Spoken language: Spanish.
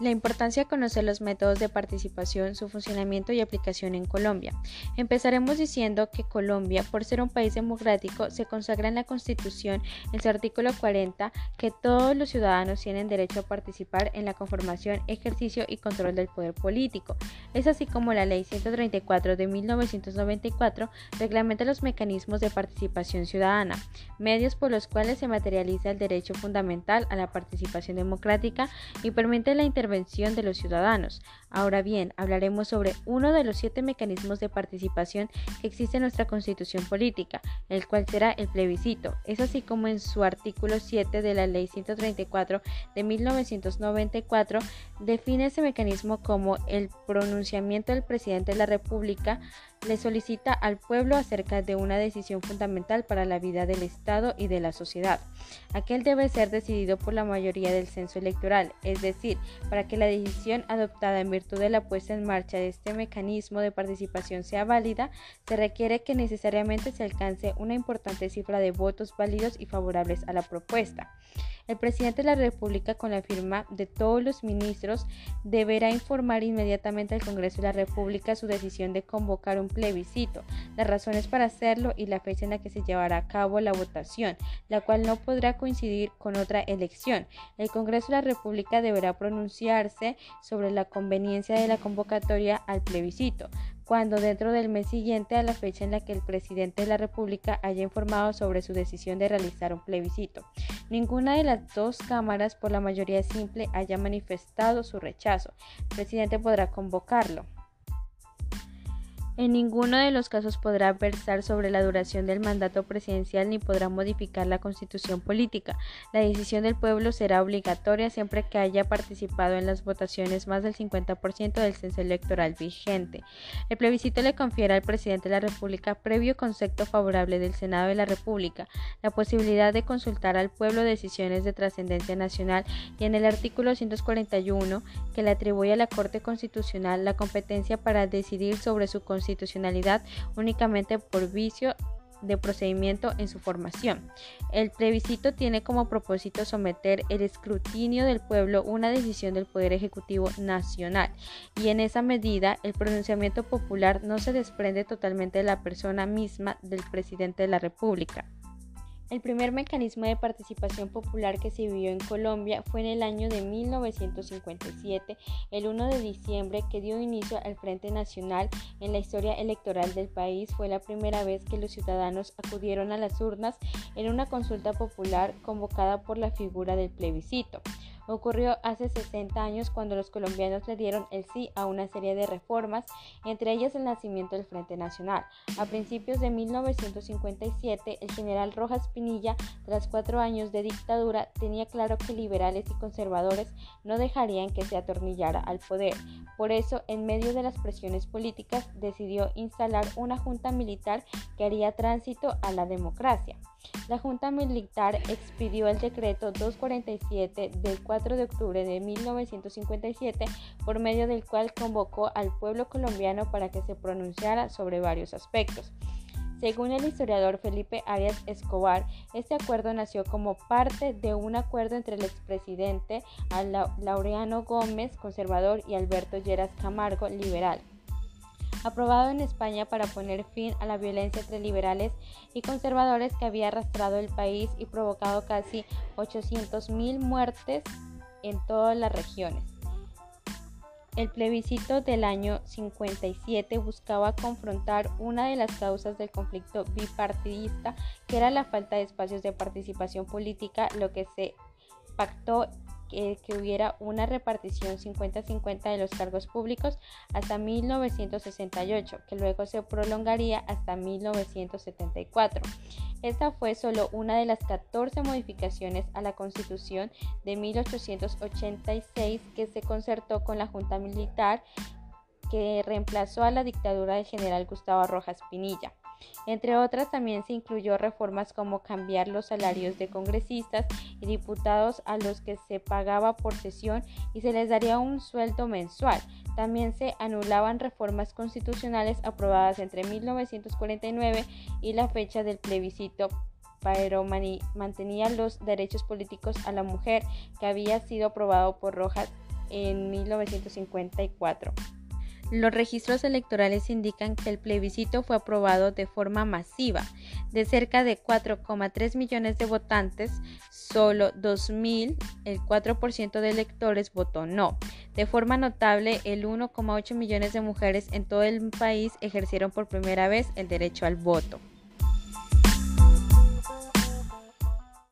La importancia de conocer los métodos de participación, su funcionamiento y aplicación en Colombia. Empezaremos diciendo que Colombia, por ser un país democrático, se consagra en la Constitución en su artículo 40 que todos los ciudadanos tienen derecho a participar en la conformación, ejercicio y control del poder político. Es así como la Ley 134 de 1994 reglamenta los mecanismos de participación ciudadana, medios por los cuales se materializa el derecho fundamental a la participación democrática y permite la intervención de los ciudadanos. Ahora bien, hablaremos sobre uno de los siete mecanismos de participación que existe en nuestra constitución política, el cual será el plebiscito. Es así como en su artículo 7 de la Ley 134 de 1994 define ese mecanismo como el pronunciamiento del presidente de la República le solicita al pueblo acerca de una decisión fundamental para la vida del Estado y de la sociedad. Aquel debe ser decidido por la mayoría del censo electoral, es decir, para que la decisión adoptada en virtud de la puesta en marcha de este mecanismo de participación sea válida, se requiere que necesariamente se alcance una importante cifra de votos válidos y favorables a la propuesta. El presidente de la República, con la firma de todos los ministros, deberá informar inmediatamente al Congreso de la República su decisión de convocar un plebiscito, las razones para hacerlo y la fecha en la que se llevará a cabo la votación, la cual no podrá coincidir con otra elección. El Congreso de la República deberá sobre la conveniencia de la convocatoria al plebiscito cuando dentro del mes siguiente a la fecha en la que el presidente de la República haya informado sobre su decisión de realizar un plebiscito. Ninguna de las dos cámaras por la mayoría simple haya manifestado su rechazo. El presidente podrá convocarlo. En ninguno de los casos podrá versar sobre la duración del mandato presidencial ni podrá modificar la constitución política. La decisión del pueblo será obligatoria siempre que haya participado en las votaciones más del 50% del censo electoral vigente. El plebiscito le confiere al presidente de la República, previo concepto favorable del Senado de la República, la posibilidad de consultar al pueblo decisiones de trascendencia nacional y en el artículo 141 que le atribuye a la Corte Constitucional la competencia para decidir sobre su constitución constitucionalidad únicamente por vicio de procedimiento en su formación. El plebiscito tiene como propósito someter el escrutinio del pueblo una decisión del Poder Ejecutivo Nacional y en esa medida el pronunciamiento popular no se desprende totalmente de la persona misma del presidente de la República. El primer mecanismo de participación popular que se vivió en Colombia fue en el año de 1957, el 1 de diciembre, que dio inicio al Frente Nacional en la historia electoral del país. Fue la primera vez que los ciudadanos acudieron a las urnas en una consulta popular convocada por la figura del plebiscito ocurrió hace 60 años cuando los colombianos le dieron el sí a una serie de reformas, entre ellas el nacimiento del Frente Nacional. A principios de 1957, el general Rojas Pinilla, tras cuatro años de dictadura, tenía claro que liberales y conservadores no dejarían que se atornillara al poder. Por eso, en medio de las presiones políticas, decidió instalar una junta militar que haría tránsito a la democracia. La Junta Militar expidió el decreto 247 del 4 de octubre de 1957, por medio del cual convocó al pueblo colombiano para que se pronunciara sobre varios aspectos. Según el historiador Felipe Arias Escobar, este acuerdo nació como parte de un acuerdo entre el expresidente Laureano Gómez, conservador, y Alberto Lleras Camargo, liberal aprobado en España para poner fin a la violencia entre liberales y conservadores que había arrastrado el país y provocado casi 800.000 muertes en todas las regiones. El plebiscito del año 57 buscaba confrontar una de las causas del conflicto bipartidista, que era la falta de espacios de participación política, lo que se pactó que, hubiera una repartición 50-50 de los cargos públicos hasta 1968, que luego se prolongaría hasta 1974. Esta fue solo una de las 14 modificaciones a la Constitución de 1886 que se concertó con la Junta Militar que reemplazó a la dictadura del general Gustavo Rojas Pinilla. Entre otras, también se incluyó reformas como cambiar los salarios de congresistas y diputados a los que se pagaba por sesión y se les daría un sueldo mensual. También se anulaban reformas constitucionales aprobadas entre 1949 y la fecha del plebiscito pero mantenía los derechos políticos a la mujer que había sido aprobado por Rojas en 1954. Los registros electorales indican que el plebiscito fue aprobado de forma masiva. De cerca de 4,3 millones de votantes, solo 2.000, el 4% de electores votó no. De forma notable, el 1,8 millones de mujeres en todo el país ejercieron por primera vez el derecho al voto.